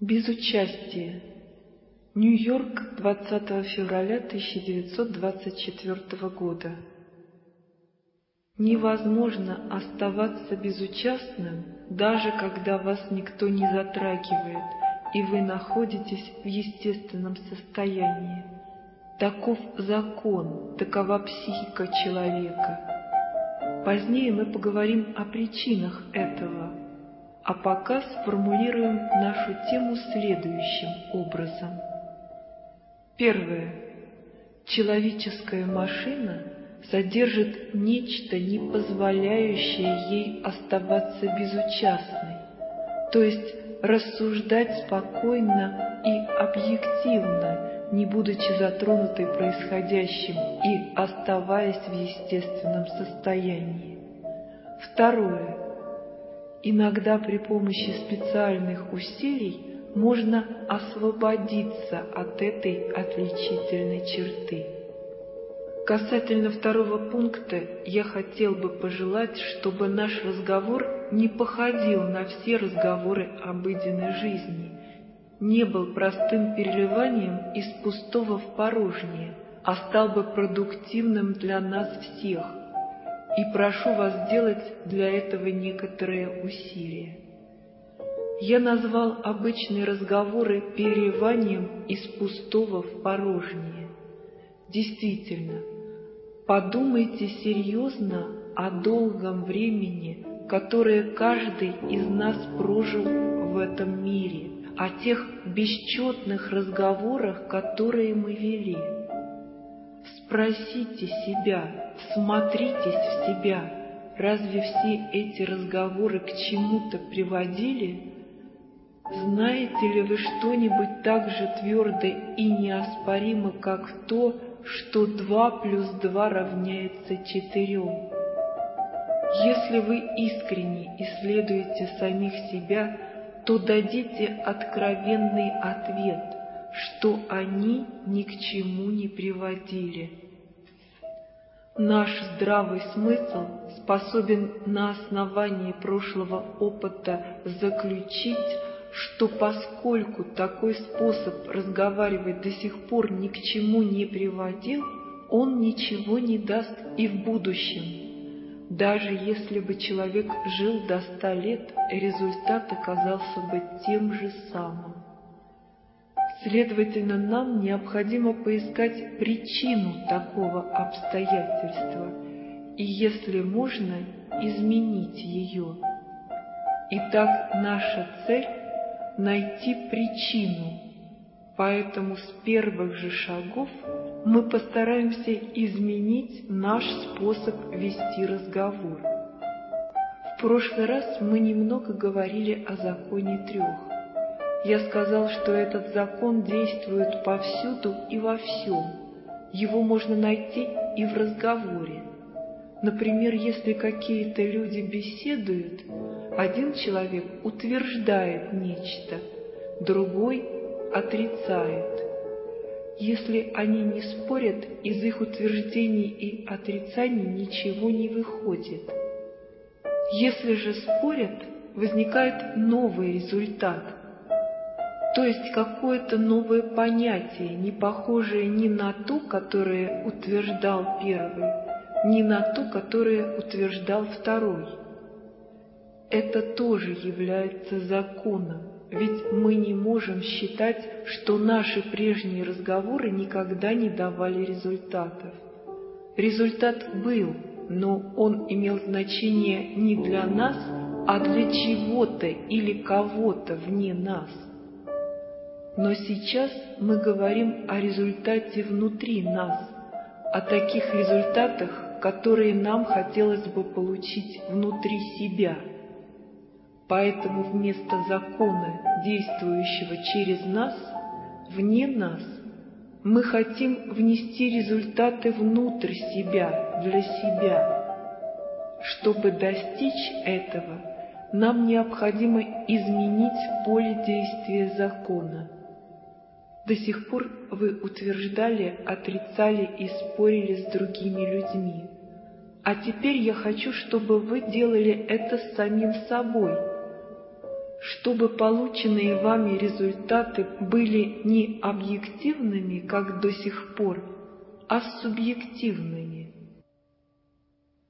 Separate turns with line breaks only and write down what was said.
Без участия. Нью-Йорк, 20 февраля 1924 года. Невозможно оставаться безучастным, даже когда вас никто не затрагивает, и вы находитесь в естественном состоянии. Таков закон, такова психика человека. Позднее мы поговорим о причинах этого – а пока сформулируем нашу тему следующим образом. Первое. Человеческая машина содержит нечто, не позволяющее ей оставаться безучастной, то есть рассуждать спокойно и объективно, не будучи затронутой происходящим и оставаясь в естественном состоянии. Второе. Иногда при помощи специальных усилий можно освободиться от этой отличительной черты. Касательно второго пункта, я хотел бы пожелать, чтобы наш разговор не походил на все разговоры обыденной жизни, не был простым переливанием из пустого в порожнее, а стал бы продуктивным для нас всех, и прошу вас сделать для этого некоторые усилия. Я назвал обычные разговоры переливанием из пустого в порожнее. Действительно, подумайте серьезно о долгом времени, которое каждый из нас прожил в этом мире, о тех бесчетных разговорах, которые мы вели. Спросите себя, всмотритесь в себя, разве все эти разговоры к чему-то приводили? Знаете ли вы что-нибудь так же твердо и неоспоримо, как то, что два плюс два равняется четырем? Если вы искренне исследуете самих себя, то дадите откровенный ответ – что они ни к чему не приводили. Наш здравый смысл способен на основании прошлого опыта заключить, что поскольку такой способ разговаривать до сих пор ни к чему не приводил, он ничего не даст и в будущем. Даже если бы человек жил до ста лет, результат оказался бы тем же самым. Следовательно, нам необходимо поискать причину такого обстоятельства и, если можно, изменить ее. Итак, наша цель – найти причину, поэтому с первых же шагов мы постараемся изменить наш способ вести разговор. В прошлый раз мы немного говорили о законе трех. Я сказал, что этот закон действует повсюду и во всем. Его можно найти и в разговоре. Например, если какие-то люди беседуют, один человек утверждает нечто, другой отрицает. Если они не спорят, из их утверждений и отрицаний ничего не выходит. Если же спорят, возникает новый результат – то есть какое-то новое понятие, не похожее ни на то, которое утверждал первый, ни на то, которое утверждал второй. Это тоже является законом, ведь мы не можем считать, что наши прежние разговоры никогда не давали результатов. Результат был, но он имел значение не для нас, а для чего-то или кого-то вне нас. Но сейчас мы говорим о результате внутри нас, о таких результатах, которые нам хотелось бы получить внутри себя. Поэтому вместо закона, действующего через нас, вне нас, мы хотим внести результаты внутрь себя, для себя. Чтобы достичь этого, нам необходимо изменить поле действия закона – до сих пор вы утверждали, отрицали и спорили с другими людьми. А теперь я хочу, чтобы вы делали это самим собой. чтобы полученные вами результаты были не объективными, как до сих пор, а субъективными.